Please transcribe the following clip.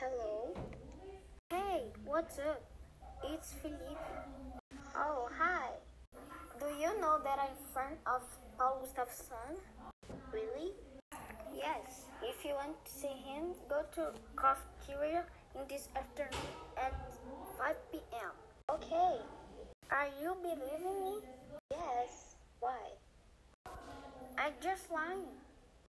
Hello? Hey, what's up? It's Felipe. Oh, hi. Do you know that I'm friend of Paul Gustafsson? Really? Yes. If you want to see him, go to cafeteria in this afternoon at 5 p.m. Okay. Are you believing me? Yes. Why? I just lying.